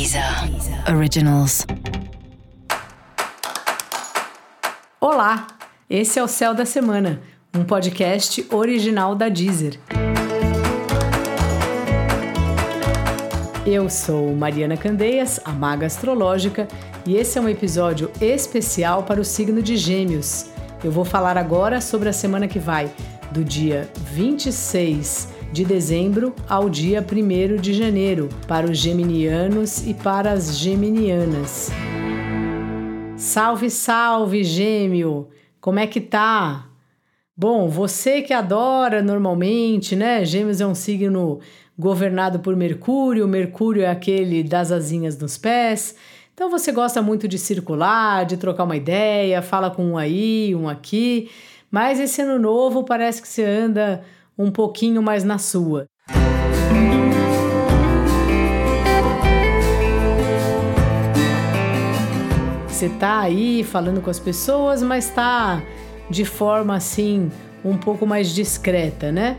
Deezer Originals. Olá, esse é o Céu da Semana, um podcast original da Deezer. Eu sou Mariana Candeias, a maga astrológica, e esse é um episódio especial para o signo de Gêmeos. Eu vou falar agora sobre a semana que vai, do dia 26 de dezembro ao dia 1 de janeiro, para os geminianos e para as geminianas. Salve, salve, gêmeo! Como é que tá? Bom, você que adora normalmente, né? Gêmeos é um signo governado por Mercúrio, Mercúrio é aquele das asinhas nos pés. Então você gosta muito de circular, de trocar uma ideia, fala com um aí, um aqui, mas esse ano novo parece que você anda um pouquinho mais na sua. Você tá aí falando com as pessoas, mas tá de forma assim um pouco mais discreta, né?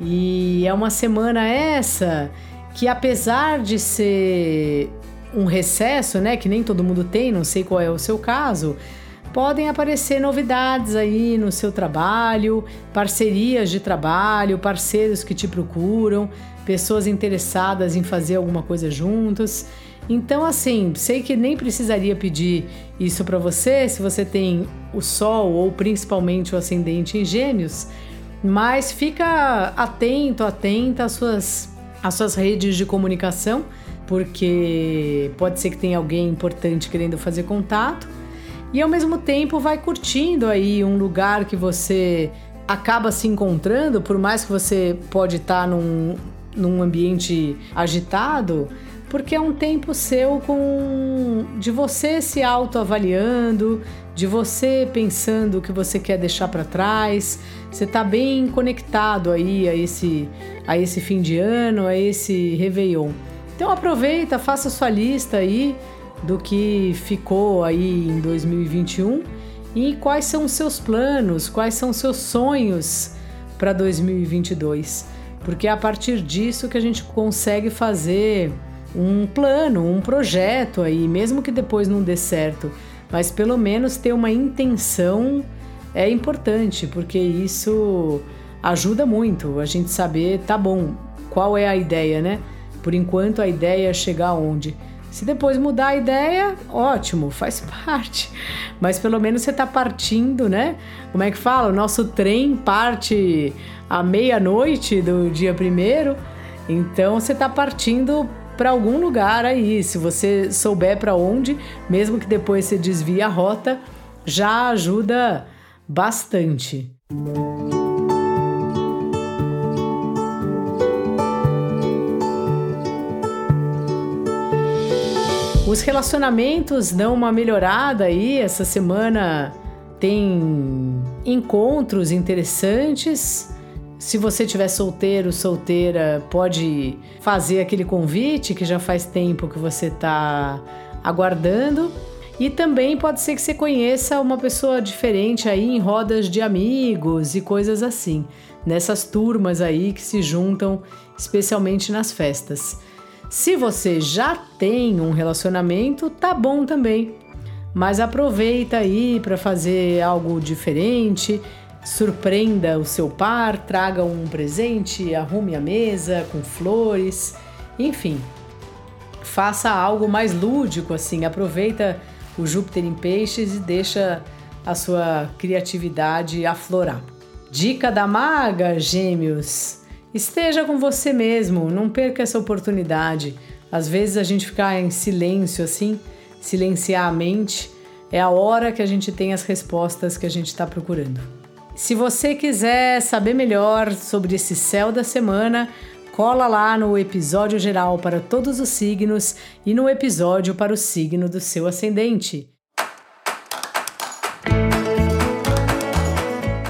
E é uma semana essa que apesar de ser um recesso, né, que nem todo mundo tem, não sei qual é o seu caso, podem aparecer novidades aí no seu trabalho, parcerias de trabalho, parceiros que te procuram, pessoas interessadas em fazer alguma coisa juntos. Então, assim, sei que nem precisaria pedir isso para você se você tem o Sol ou principalmente o ascendente em Gêmeos, mas fica atento, atenta às suas, às suas redes de comunicação, porque pode ser que tenha alguém importante querendo fazer contato e ao mesmo tempo vai curtindo aí um lugar que você acaba se encontrando, por mais que você pode estar num, num ambiente agitado, porque é um tempo seu com de você se autoavaliando, de você pensando o que você quer deixar para trás. Você está bem conectado aí a esse a esse fim de ano, a esse Réveillon. Então aproveita, faça sua lista aí do que ficou aí em 2021 e quais são os seus planos, quais são os seus sonhos para 2022. Porque é a partir disso que a gente consegue fazer um plano, um projeto aí, mesmo que depois não dê certo, mas pelo menos ter uma intenção é importante, porque isso ajuda muito a gente saber, tá bom, qual é a ideia, né? Por enquanto a ideia é chegar aonde? Se depois mudar a ideia, ótimo, faz parte. Mas pelo menos você está partindo, né? Como é que fala? O nosso trem parte à meia-noite do dia primeiro. Então você está partindo para algum lugar aí. Se você souber para onde, mesmo que depois você desvie a rota, já ajuda bastante. Os relacionamentos dão uma melhorada aí. Essa semana tem encontros interessantes. Se você tiver solteiro, solteira, pode fazer aquele convite que já faz tempo que você está aguardando. E também pode ser que você conheça uma pessoa diferente aí em rodas de amigos e coisas assim, nessas turmas aí que se juntam especialmente nas festas. Se você já tem um relacionamento, tá bom também. Mas aproveita aí para fazer algo diferente, surpreenda o seu par, traga um presente, arrume a mesa com flores, enfim. Faça algo mais lúdico assim, aproveita o Júpiter em Peixes e deixa a sua criatividade aflorar. Dica da maga, Gêmeos. Esteja com você mesmo, não perca essa oportunidade. Às vezes a gente ficar em silêncio assim, silenciar a mente, é a hora que a gente tem as respostas que a gente está procurando. Se você quiser saber melhor sobre esse céu da semana, cola lá no episódio geral para todos os signos e no episódio para o signo do seu ascendente.